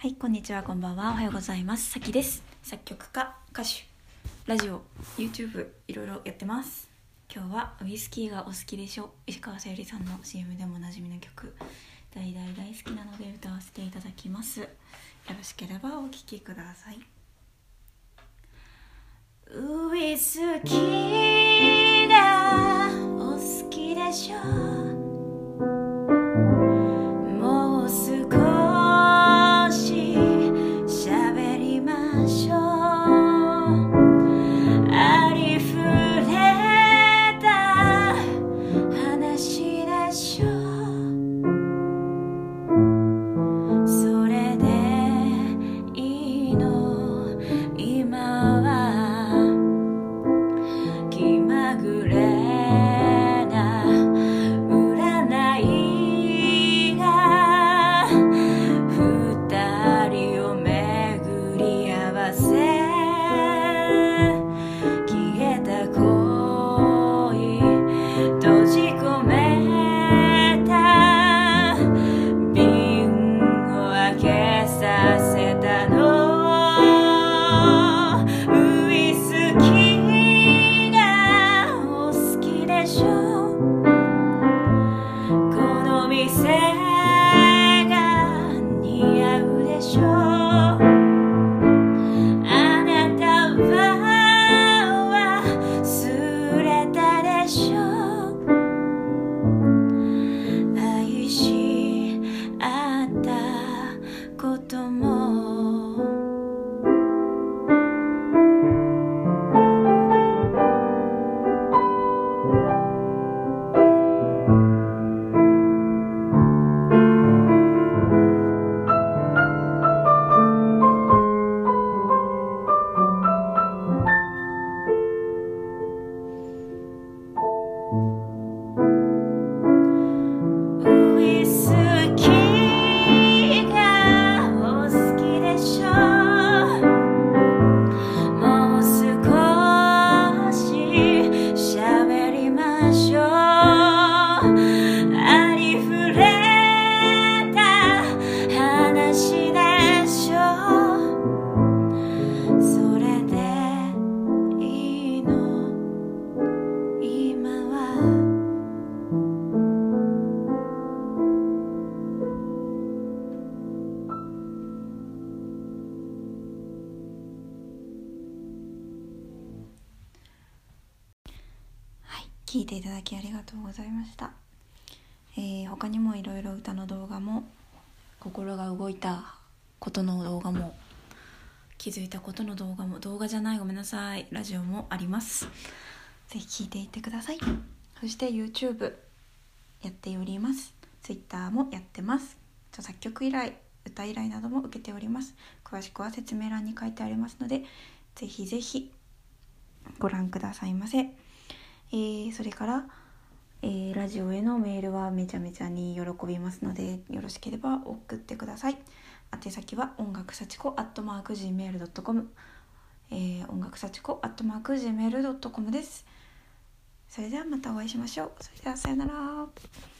はい、こんにちは、こんばんは。おはようございます。さきです。作曲家、歌手、ラジオ、YouTube、いろいろやってます。今日はウイスキーがお好きでしょ石川さゆりさんの CM でもおなじみの曲、大大大好きなので歌わせていただきます。よろしければお聴きください。ウイスキーはい、聞いていただきありがとうございました。えー他にもいろいろ歌の動画も心が動いたことの動画も気づいたことの動画も動画じゃないごめんなさい。ラジオもあります。ぜひ聞いていってください。そして YouTube やっております。Twitter もやってます。著作曲依頼歌依頼なども受けております。詳しくは説明欄に書いてありますのでぜひぜひご覧くださいませ。えーそれから、えーラジオへのメールはめちゃめちゃに喜びますのでよろしければ送ってください。宛先は音楽幸子アットマーク Gmail.com、えー、音楽幸子アットマーク Gmail.com です。それではまたお会いしましょう。それではさよなら。